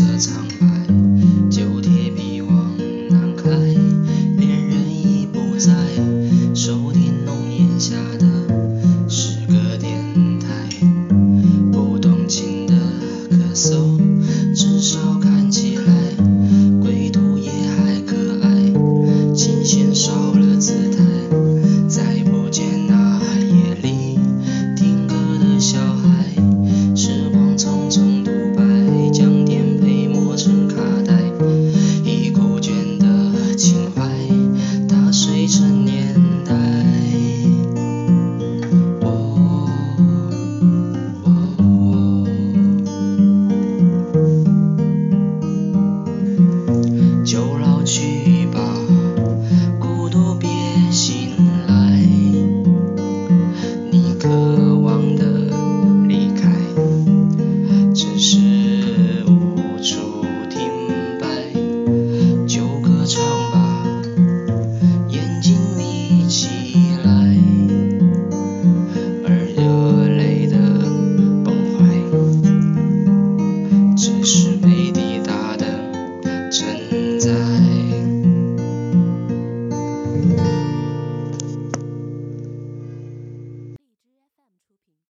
色苍白旧铁皮往南开恋人已不在收听浓烟下的诗歌电台不动情的咳嗽至少看起来